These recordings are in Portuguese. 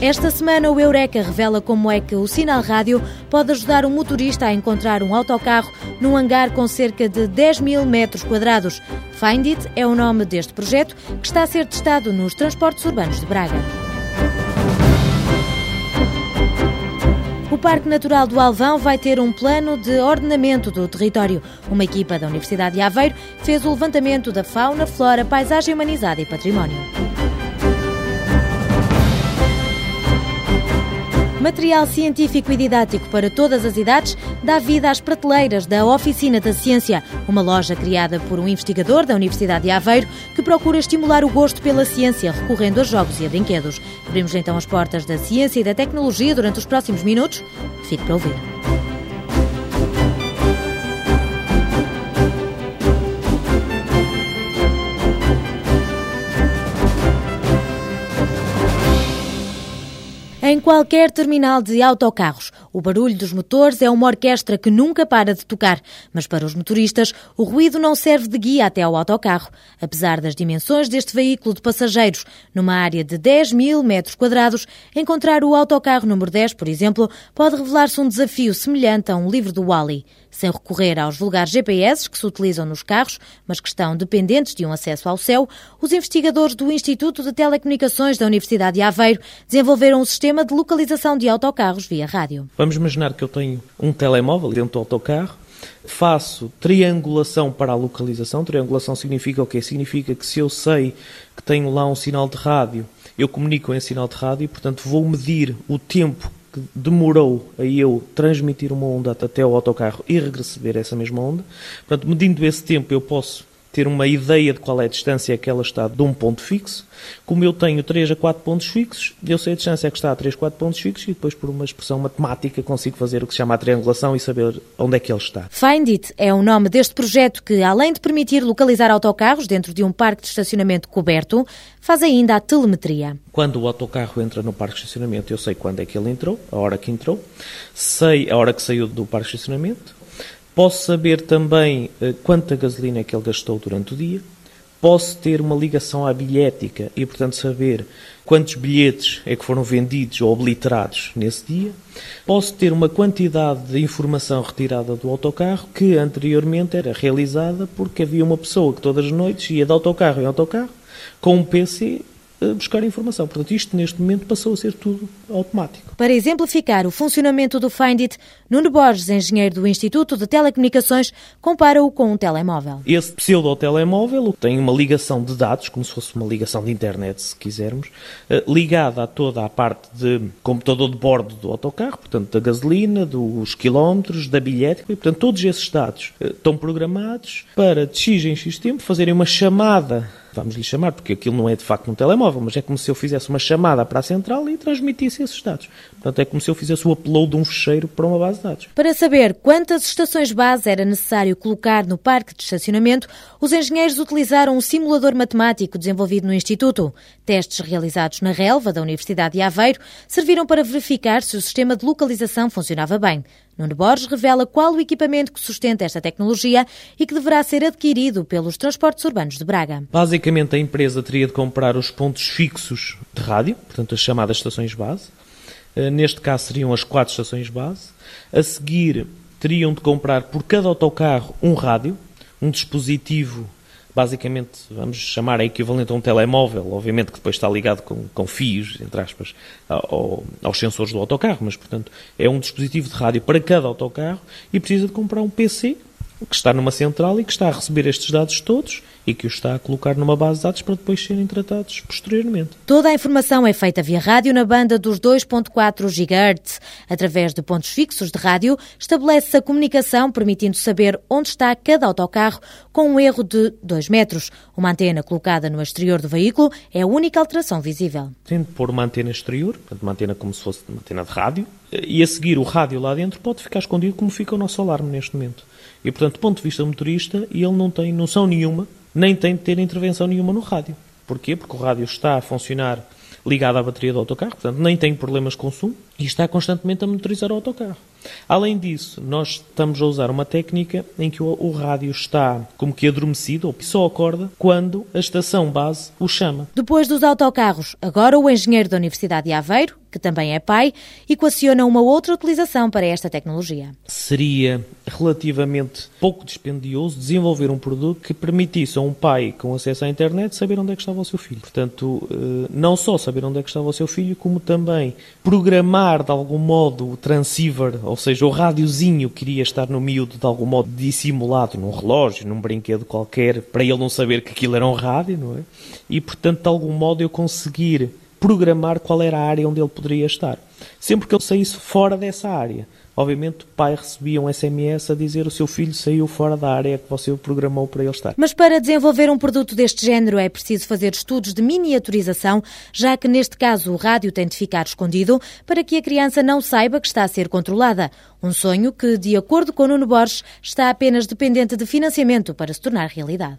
Esta semana, o Eureka revela como é que o sinal rádio pode ajudar um motorista a encontrar um autocarro num hangar com cerca de 10 mil metros quadrados. Find It é o nome deste projeto que está a ser testado nos transportes urbanos de Braga. O Parque Natural do Alvão vai ter um plano de ordenamento do território. Uma equipa da Universidade de Aveiro fez o levantamento da fauna, flora, paisagem humanizada e património. Material científico e didático para todas as idades dá vida às prateleiras da Oficina da Ciência, uma loja criada por um investigador da Universidade de Aveiro que procura estimular o gosto pela ciência recorrendo a jogos e a brinquedos. Abrimos então as portas da ciência e da tecnologia durante os próximos minutos. Fique para ouvir. Em qualquer terminal de autocarros, o barulho dos motores é uma orquestra que nunca para de tocar, mas para os motoristas, o ruído não serve de guia até ao autocarro. Apesar das dimensões deste veículo de passageiros, numa área de 10 mil metros quadrados, encontrar o autocarro número 10, por exemplo, pode revelar-se um desafio semelhante a um livro do Wally sem recorrer aos vulgares GPS que se utilizam nos carros, mas que estão dependentes de um acesso ao céu, os investigadores do Instituto de Telecomunicações da Universidade de Aveiro desenvolveram um sistema de localização de autocarros via rádio. Vamos imaginar que eu tenho um telemóvel dentro do autocarro, faço triangulação para a localização. Triangulação significa o quê? Significa que se eu sei que tenho lá um sinal de rádio, eu comunico em sinal de rádio e, portanto, vou medir o tempo que demorou a eu transmitir uma onda até o autocarro e receber essa mesma onda. Portanto, medindo esse tempo, eu posso ter uma ideia de qual é a distância que ela está de um ponto fixo. Como eu tenho 3 a 4 pontos fixos, eu sei a distância que está a 3, 4 pontos fixos e depois, por uma expressão matemática, consigo fazer o que se chama a triangulação e saber onde é que ele está. Find It é o nome deste projeto que, além de permitir localizar autocarros dentro de um parque de estacionamento coberto, faz ainda a telemetria. Quando o autocarro entra no parque de estacionamento, eu sei quando é que ele entrou, a hora que entrou, sei a hora que saiu do parque de estacionamento, Posso saber também uh, quanta gasolina é que ele gastou durante o dia. Posso ter uma ligação à bilhética e, portanto, saber quantos bilhetes é que foram vendidos ou obliterados nesse dia. Posso ter uma quantidade de informação retirada do autocarro que anteriormente era realizada porque havia uma pessoa que todas as noites ia de autocarro em autocarro com um PC buscar informação. Portanto, isto neste momento passou a ser tudo automático. Para exemplificar o funcionamento do Find It, Nuno Borges, engenheiro do Instituto de Telecomunicações, compara-o com um telemóvel. Esse pseudo-telemóvel tem uma ligação de dados, como se fosse uma ligação de internet, se quisermos, eh, ligada a toda a parte de computador de bordo do autocarro, portanto, da gasolina, dos quilómetros, da bilhética, e, portanto, todos esses dados eh, estão programados para, de X em X tempo, fazerem uma chamada vamos lhe chamar, porque aquilo não é de facto um telemóvel, mas é como se eu fizesse uma chamada para a central e transmitisse esses dados. Portanto, é como se eu fizesse o upload de um fecheiro para uma base de dados. Para saber quantas estações base era necessário colocar no parque de estacionamento, os engenheiros utilizaram um simulador matemático desenvolvido no Instituto. Testes realizados na relva da Universidade de Aveiro serviram para verificar se o sistema de localização funcionava bem. Nuno Borges revela qual o equipamento que sustenta esta tecnologia e que deverá ser adquirido pelos transportes urbanos de Braga. Basicamente, a empresa teria de comprar os pontos fixos de rádio, portanto, as chamadas estações base. Eh, neste caso, seriam as quatro estações base. A seguir, teriam de comprar por cada autocarro um rádio, um dispositivo basicamente, vamos chamar a equivalente a um telemóvel, obviamente que depois está ligado com, com fios, entre aspas, ao, aos sensores do autocarro, mas, portanto, é um dispositivo de rádio para cada autocarro e precisa de comprar um PC que está numa central e que está a receber estes dados todos e que os está a colocar numa base de dados para depois serem tratados posteriormente. Toda a informação é feita via rádio na banda dos 2.4 GHz. Através de pontos fixos de rádio, estabelece-se a comunicação, permitindo saber onde está cada autocarro com um erro de 2 metros. Uma antena colocada no exterior do veículo é a única alteração visível. Tem de pôr uma antena exterior, portanto, uma antena como se fosse uma antena de rádio, e a seguir o rádio lá dentro pode ficar escondido como fica o nosso alarme neste momento. E, portanto, do ponto de vista motorista, ele não tem noção nenhuma, nem tem de ter intervenção nenhuma no rádio. Porquê? Porque o rádio está a funcionar ligado à bateria do autocarro, portanto, nem tem problemas de consumo e está constantemente a monitorizar o autocarro. Além disso, nós estamos a usar uma técnica em que o, o rádio está como que adormecido, ou só acorda quando a estação base o chama. Depois dos autocarros, agora o engenheiro da Universidade de Aveiro, que também é pai, equaciona uma outra utilização para esta tecnologia. Seria relativamente pouco dispendioso desenvolver um produto que permitisse a um pai com acesso à internet saber onde é que estava o seu filho. Portanto, eh, não só saber onde é que estava o seu filho, como também programar de algum modo o transceiver, ou seja, o rádiozinho que iria estar no miúdo de algum modo dissimulado num relógio, num brinquedo qualquer, para ele não saber que aquilo era um rádio, não é? E, portanto, de algum modo eu conseguir programar qual era a área onde ele poderia estar. Sempre que ele saísse fora dessa área, obviamente o pai recebia um SMS a dizer o seu filho saiu fora da área que você programou para ele estar. Mas para desenvolver um produto deste género é preciso fazer estudos de miniaturização, já que neste caso o rádio tem de ficar escondido para que a criança não saiba que está a ser controlada. Um sonho que, de acordo com Nuno Borges, está apenas dependente de financiamento para se tornar realidade.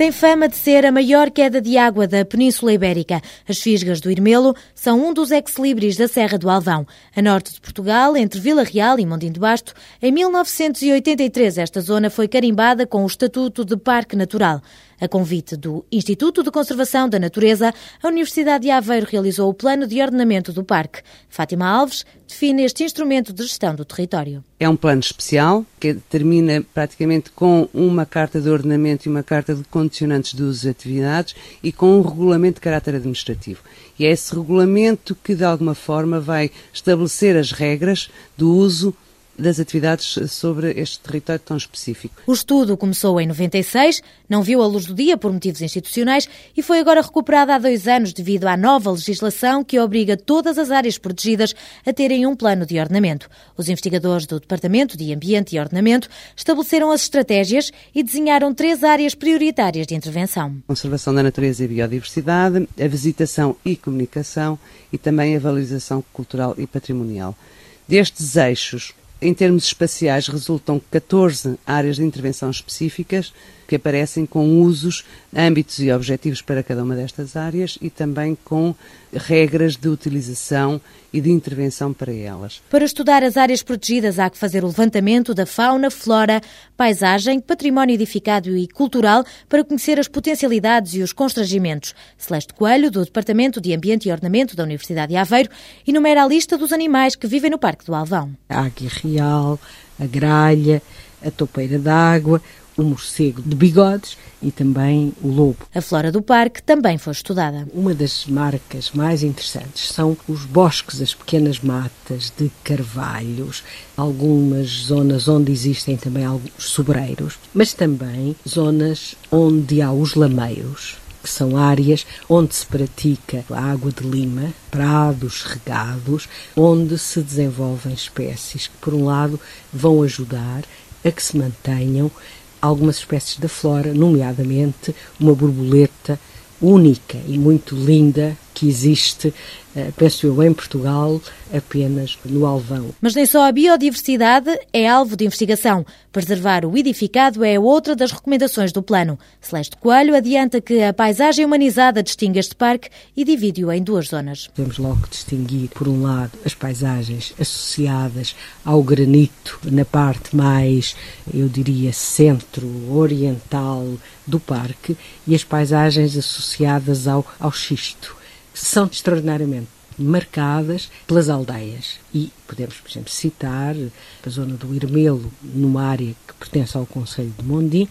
Tem fama de ser a maior queda de água da Península Ibérica. As fisgas do Irmelo são um dos ex-libris da Serra do Alvão. A norte de Portugal, entre Vila Real e Mondim de Basto, em 1983 esta zona foi carimbada com o Estatuto de Parque Natural. A convite do Instituto de Conservação da Natureza, a Universidade de Aveiro realizou o plano de ordenamento do parque. Fátima Alves define este instrumento de gestão do território. É um plano especial que termina praticamente com uma carta de ordenamento e uma carta de condicionantes de uso e atividades e com um regulamento de caráter administrativo. E é esse regulamento que, de alguma forma, vai estabelecer as regras do uso das atividades sobre este território tão específico. O estudo começou em 96, não viu a luz do dia por motivos institucionais e foi agora recuperado há dois anos devido à nova legislação que obriga todas as áreas protegidas a terem um plano de ordenamento. Os investigadores do Departamento de Ambiente e Ordenamento estabeleceram as estratégias e desenharam três áreas prioritárias de intervenção. Conservação da natureza e biodiversidade, a visitação e comunicação e também a valorização cultural e patrimonial. Destes eixos, em termos espaciais, resultam 14 áreas de intervenção específicas que aparecem com usos, âmbitos e objetivos para cada uma destas áreas e também com regras de utilização e de intervenção para elas. Para estudar as áreas protegidas, há que fazer o levantamento da fauna, flora, paisagem, património edificado e cultural para conhecer as potencialidades e os constrangimentos. Celeste Coelho, do Departamento de Ambiente e Ornamento da Universidade de Aveiro, enumera a lista dos animais que vivem no Parque do Alvão. A águia real, a gralha, a topeira d'água, o morcego de bigodes e também o lobo. A flora do parque também foi estudada. Uma das marcas mais interessantes são os bosques, as pequenas matas de carvalhos, algumas zonas onde existem também alguns sobreiros, mas também zonas onde há os lameiros, que são áreas onde se pratica a água de lima, prados regados, onde se desenvolvem espécies que, por um lado, vão ajudar a que se mantenham algumas espécies da flora, nomeadamente uma borboleta única e muito linda que existe, eh, penso eu, em Portugal, apenas no Alvão. Mas nem só a biodiversidade é alvo de investigação. Preservar o edificado é outra das recomendações do plano. Celeste Coelho adianta que a paisagem humanizada distingue este parque e divide-o em duas zonas. Temos logo que distinguir, por um lado, as paisagens associadas ao granito na parte mais, eu diria, centro-oriental do parque e as paisagens associadas ao, ao xisto são extraordinariamente marcadas pelas aldeias. E podemos, por exemplo, citar a zona do Irmelo, numa área que pertence ao Conselho de Mondim,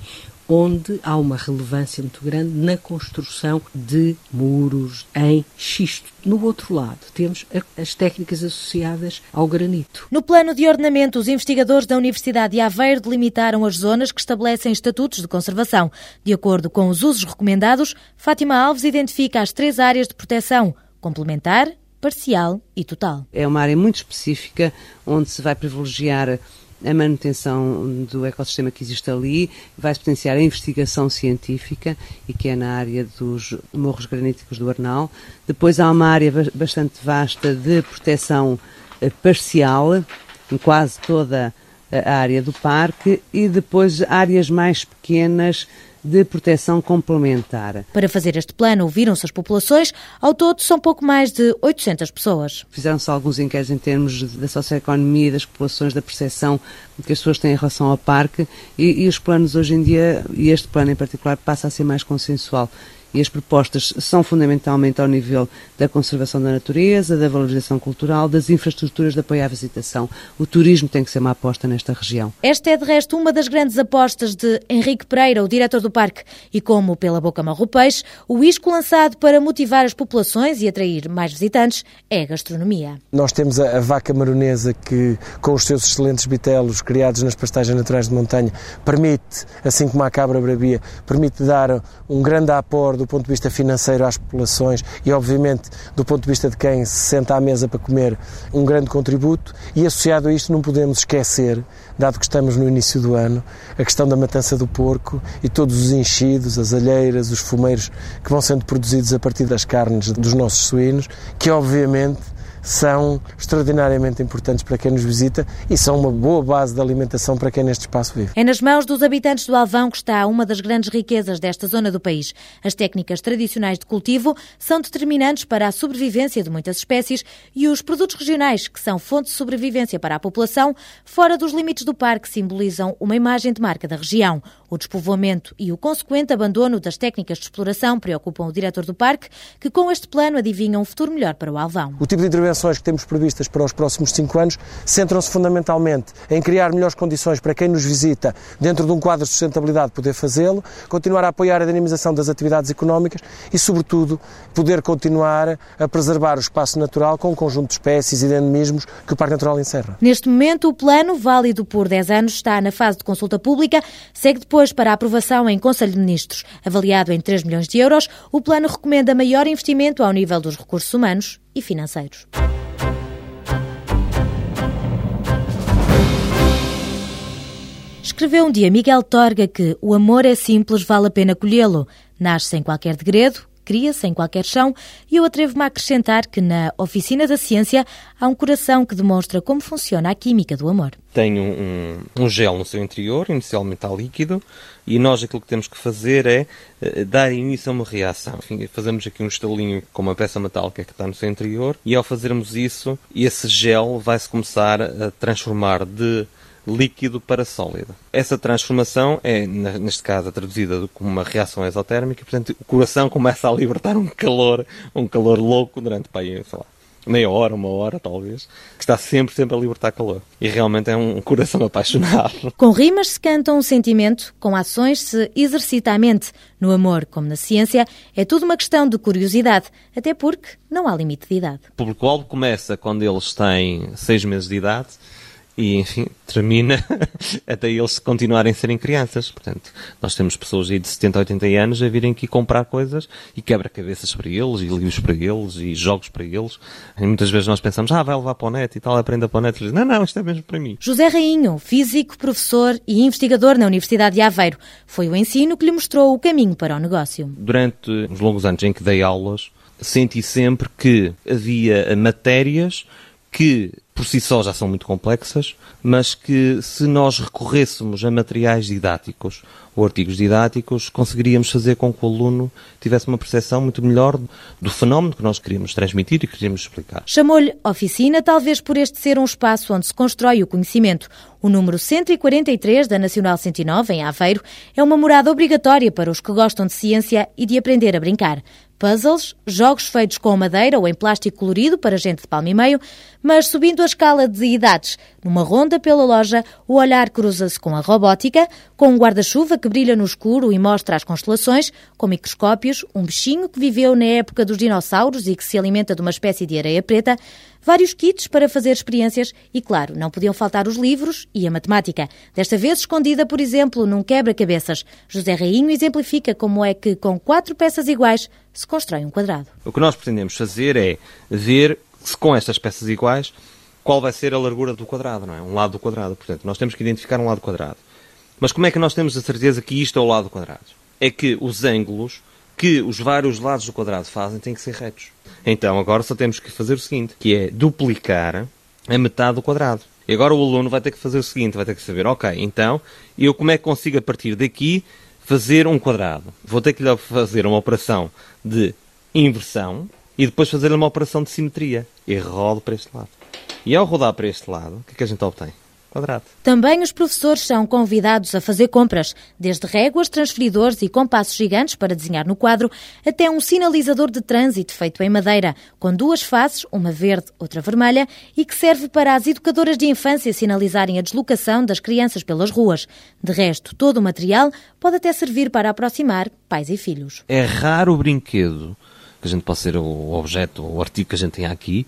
onde há uma relevância muito grande na construção de muros em xisto. No outro lado, temos as técnicas associadas ao granito. No plano de ordenamento, os investigadores da Universidade de Aveiro delimitaram as zonas que estabelecem estatutos de conservação. De acordo com os usos recomendados, Fátima Alves identifica as três áreas de proteção: complementar, parcial e total. É uma área muito específica onde se vai privilegiar a manutenção do ecossistema que existe ali, vai-se potenciar a investigação científica, e que é na área dos morros graníticos do Arnal. Depois há uma área bastante vasta de proteção eh, parcial, em quase toda a área do parque, e depois áreas mais pequenas de proteção complementar. Para fazer este plano, ouviram-se as populações. Ao todo, são pouco mais de 800 pessoas. Fizeram-se alguns inquéritos em termos da socioeconomia, das populações, da percepção que as pessoas têm em relação ao parque e, e os planos hoje em dia, e este plano em particular, passa a ser mais consensual e as propostas são fundamentalmente ao nível da conservação da natureza, da valorização cultural, das infraestruturas de apoio à visitação. O turismo tem que ser uma aposta nesta região. Esta é, de resto, uma das grandes apostas de Henrique Pereira, o diretor do parque, e como pela boca marro peixe, o isco lançado para motivar as populações e atrair mais visitantes é a gastronomia. Nós temos a, a vaca maronesa que, com os seus excelentes bitelos criados nas pastagens naturais de montanha, permite, assim como a cabra bravia, permite dar um grande aporte do ponto de vista financeiro às populações e, obviamente, do ponto de vista de quem se senta à mesa para comer, um grande contributo. E associado a isto, não podemos esquecer, dado que estamos no início do ano, a questão da matança do porco e todos os enchidos, as alheiras, os fumeiros que vão sendo produzidos a partir das carnes dos nossos suínos, que obviamente são extraordinariamente importantes para quem nos visita e são uma boa base de alimentação para quem neste espaço vive. É nas mãos dos habitantes do Alvão que está uma das grandes riquezas desta zona do país. As técnicas tradicionais de cultivo são determinantes para a sobrevivência de muitas espécies e os produtos regionais, que são fonte de sobrevivência para a população, fora dos limites do parque, simbolizam uma imagem de marca da região. O despovoamento e o consequente abandono das técnicas de exploração preocupam o diretor do parque, que com este plano adivinha um futuro melhor para o Alvão. O tipo de intervenções que temos previstas para os próximos cinco anos centram-se fundamentalmente em criar melhores condições para quem nos visita, dentro de um quadro de sustentabilidade, poder fazê-lo, continuar a apoiar a dinamização das atividades económicas e, sobretudo, poder continuar a preservar o espaço natural com um conjunto de espécies e de endemismos que o Parque Natural encerra. Neste momento, o plano, válido por 10 anos, está na fase de consulta pública, segue depois depois para aprovação em Conselho de Ministros. Avaliado em 3 milhões de euros, o plano recomenda maior investimento ao nível dos recursos humanos e financeiros. Escreveu um dia Miguel Torga que o amor é simples, vale a pena colhê-lo. Nasce sem qualquer degredo, cria sem qualquer chão, e eu atrevo-me a acrescentar que na Oficina da Ciência há um coração que demonstra como funciona a química do amor. Tem um, um, gel no seu interior, inicialmente está líquido, e nós aquilo que temos que fazer é uh, dar início a uma reação. Enfim, fazemos aqui um estalinho com uma peça metálica que está no seu interior, e ao fazermos isso, esse gel vai-se começar a transformar de líquido para sólido. Essa transformação é, neste caso, traduzida como uma reação exotérmica, portanto, o coração começa a libertar um calor, um calor louco durante, pá, sei lá, meia hora, uma hora talvez, que está sempre, sempre a libertar calor. E realmente é um coração apaixonado. Com rimas se canta um sentimento, com ações se exercita a mente. No amor, como na ciência, é tudo uma questão de curiosidade, até porque não há limite de idade. O público-alvo começa quando eles têm seis meses de idade e, enfim, termina até eles continuarem a serem crianças. Portanto, nós temos pessoas aí de 70, 80 anos a virem aqui comprar coisas e quebra-cabeças para eles, e livros para eles, e jogos para eles. E muitas vezes nós pensamos, ah, vai levar para o net e tal, aprenda para o net. E eles, não, não, isto é mesmo para mim. José Rainho, físico, professor e investigador na Universidade de Aveiro. Foi o ensino que lhe mostrou o caminho para o negócio. Durante os longos anos em que dei aulas, senti sempre que havia matérias que por si só já são muito complexas, mas que se nós recorrêssemos a materiais didáticos ou artigos didáticos, conseguiríamos fazer com que o aluno tivesse uma percepção muito melhor do fenómeno que nós queríamos transmitir e queríamos explicar. Chamou-lhe oficina, talvez por este ser um espaço onde se constrói o conhecimento. O número 143 da Nacional 109, em Aveiro, é uma morada obrigatória para os que gostam de ciência e de aprender a brincar puzzles, jogos feitos com madeira ou em plástico colorido para gente de palmo e meio, mas subindo a escala de idades. Numa ronda pela loja, o olhar cruza-se com a robótica, com um guarda-chuva que brilha no escuro e mostra as constelações, com microscópios, um bichinho que viveu na época dos dinossauros e que se alimenta de uma espécie de areia preta, vários kits para fazer experiências e, claro, não podiam faltar os livros e a matemática. Desta vez escondida, por exemplo, num quebra-cabeças. José Rainho exemplifica como é que, com quatro peças iguais, se constrói um quadrado. O que nós pretendemos fazer é ver se com estas peças iguais qual vai ser a largura do quadrado, não é? Um lado do quadrado. Portanto, nós temos que identificar um lado quadrado. Mas como é que nós temos a certeza que isto é o lado quadrado? É que os ângulos que os vários lados do quadrado fazem têm que ser retos. Então, agora só temos que fazer o seguinte, que é duplicar a metade do quadrado. E agora o aluno vai ter que fazer o seguinte, vai ter que saber, ok, então, eu como é que consigo a partir daqui fazer um quadrado. Vou ter que lhe fazer uma operação de inversão e depois fazer uma operação de simetria. E rodo para este lado. E ao rodar para este lado, o que é que a gente obtém? Quadrado. Também os professores são convidados a fazer compras, desde réguas, transferidores e compassos gigantes para desenhar no quadro, até um sinalizador de trânsito feito em madeira, com duas faces, uma verde, outra vermelha, e que serve para as educadoras de infância sinalizarem a deslocação das crianças pelas ruas. De resto, todo o material pode até servir para aproximar pais e filhos. É raro o brinquedo, que a gente pode ser o objeto, o artigo que a gente tem aqui,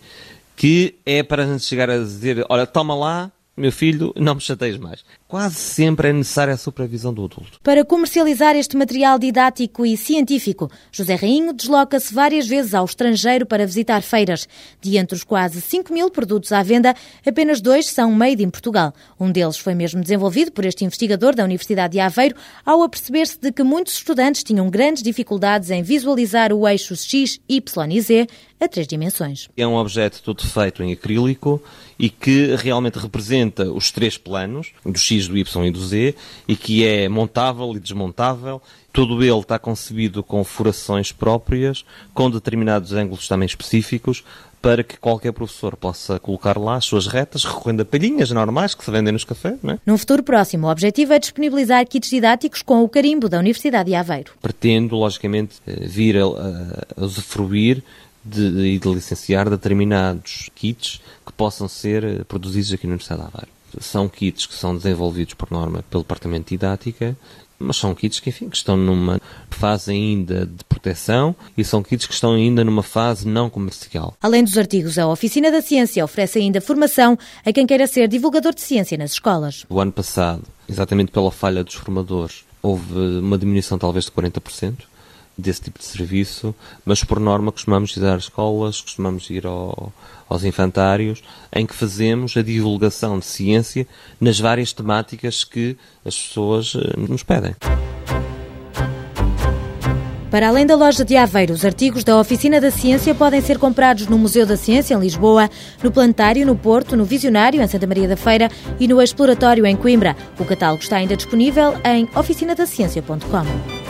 que é para a gente chegar a dizer, olha, toma lá, meu filho, não me chateias mais. Quase sempre é necessária a supervisão do adulto. Para comercializar este material didático e científico, José Rainho desloca-se várias vezes ao estrangeiro para visitar feiras. De entre os quase 5 mil produtos à venda, apenas dois são made in Portugal. Um deles foi mesmo desenvolvido por este investigador da Universidade de Aveiro, ao aperceber-se de que muitos estudantes tinham grandes dificuldades em visualizar o eixo X, Y e Z a três dimensões. É um objeto todo feito em acrílico e que realmente representa os três planos, do X, do Y e do Z, e que é montável e desmontável. Todo ele está concebido com furações próprias, com determinados ângulos também específicos, para que qualquer professor possa colocar lá as suas retas, recorrendo a palhinhas normais que se vendem nos cafés. Não é? Num futuro próximo, o objetivo é disponibilizar kits didáticos com o carimbo da Universidade de Aveiro. Pretendo, logicamente, eh, vir a, a usufruir de, e de licenciar determinados kits que possam ser eh, produzidos aqui na Universidade de Aveiro. São kits que são desenvolvidos por norma pelo Departamento de Didática, mas são kits que, enfim, que estão numa fase ainda de proteção e são kits que estão ainda numa fase não comercial. Além dos artigos, a Oficina da Ciência oferece ainda formação a quem queira ser divulgador de ciência nas escolas. O ano passado, exatamente pela falha dos formadores, houve uma diminuição talvez de 40% desse tipo de serviço, mas por norma costumamos ir às escolas, costumamos ir ao, aos infantários, em que fazemos a divulgação de ciência nas várias temáticas que as pessoas eh, nos pedem. Para além da loja de Aveiro, os artigos da Oficina da Ciência podem ser comprados no Museu da Ciência, em Lisboa, no Planetário, no Porto, no Visionário, em Santa Maria da Feira e no Exploratório, em Coimbra. O catálogo está ainda disponível em oficinadaciencia.com.